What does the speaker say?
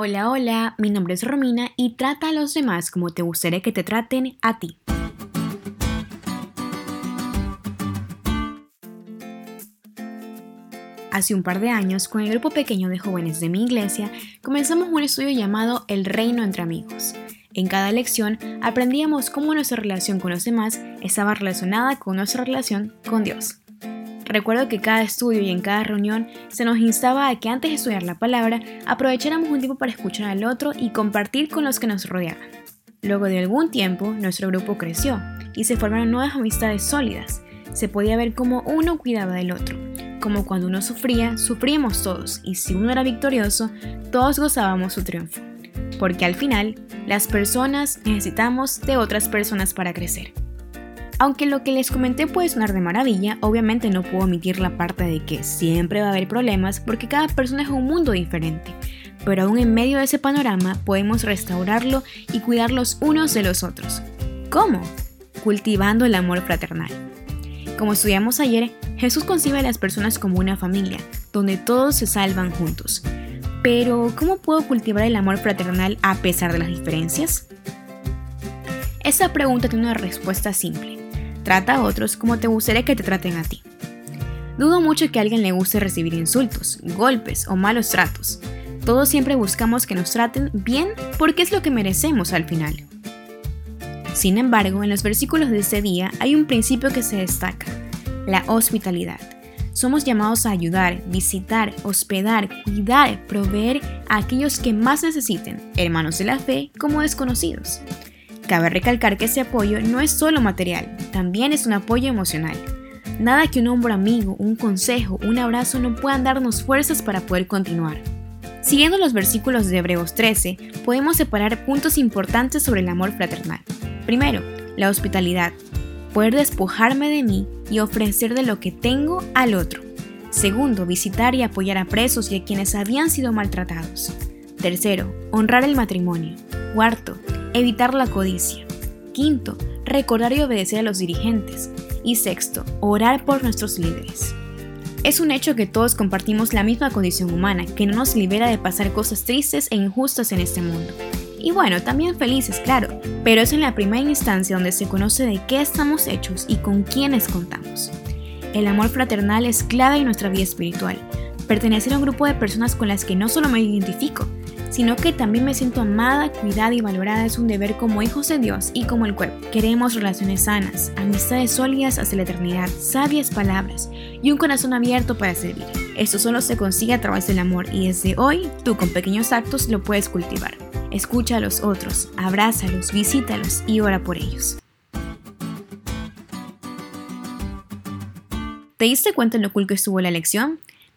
Hola, hola, mi nombre es Romina y trata a los demás como te gustaría que te traten a ti. Hace un par de años, con el grupo pequeño de jóvenes de mi iglesia, comenzamos un estudio llamado El Reino entre Amigos. En cada lección aprendíamos cómo nuestra relación con los demás estaba relacionada con nuestra relación con Dios. Recuerdo que cada estudio y en cada reunión se nos instaba a que antes de estudiar la palabra aprovecháramos un tiempo para escuchar al otro y compartir con los que nos rodeaban. Luego de algún tiempo, nuestro grupo creció y se formaron nuevas amistades sólidas. Se podía ver cómo uno cuidaba del otro, como cuando uno sufría, sufríamos todos, y si uno era victorioso, todos gozábamos su triunfo. Porque al final, las personas necesitamos de otras personas para crecer. Aunque lo que les comenté puede sonar de maravilla, obviamente no puedo omitir la parte de que siempre va a haber problemas porque cada persona es un mundo diferente. Pero aún en medio de ese panorama podemos restaurarlo y cuidar los unos de los otros. ¿Cómo? Cultivando el amor fraternal. Como estudiamos ayer, Jesús concibe a las personas como una familia, donde todos se salvan juntos. Pero, ¿cómo puedo cultivar el amor fraternal a pesar de las diferencias? Esa pregunta tiene una respuesta simple. Trata a otros como te gustaría que te traten a ti. Dudo mucho que a alguien le guste recibir insultos, golpes o malos tratos. Todos siempre buscamos que nos traten bien porque es lo que merecemos al final. Sin embargo, en los versículos de este día hay un principio que se destaca, la hospitalidad. Somos llamados a ayudar, visitar, hospedar, cuidar, proveer a aquellos que más necesiten, hermanos de la fe como desconocidos. Cabe recalcar que ese apoyo no es solo material, también es un apoyo emocional. Nada que un hombro amigo, un consejo, un abrazo no puedan darnos fuerzas para poder continuar. Siguiendo los versículos de Hebreos 13, podemos separar puntos importantes sobre el amor fraternal. Primero, la hospitalidad, poder despojarme de mí y ofrecer de lo que tengo al otro. Segundo, visitar y apoyar a presos y a quienes habían sido maltratados. Tercero, honrar el matrimonio. Cuarto, evitar la codicia. Quinto, recordar y obedecer a los dirigentes. Y sexto, orar por nuestros líderes. Es un hecho que todos compartimos la misma condición humana, que no nos libera de pasar cosas tristes e injustas en este mundo. Y bueno, también felices, claro, pero es en la primera instancia donde se conoce de qué estamos hechos y con quiénes contamos. El amor fraternal es clave en nuestra vida espiritual. Pertenecer a un grupo de personas con las que no solo me identifico, sino que también me siento amada, cuidada y valorada es un deber como hijos de Dios y como el cuerpo. Queremos relaciones sanas, amistades sólidas hasta la eternidad, sabias palabras y un corazón abierto para servir. Esto solo se consigue a través del amor y desde hoy tú con pequeños actos lo puedes cultivar. Escucha a los otros, abrázalos, visítalos y ora por ellos. ¿Te diste cuenta en lo cool que estuvo la lección?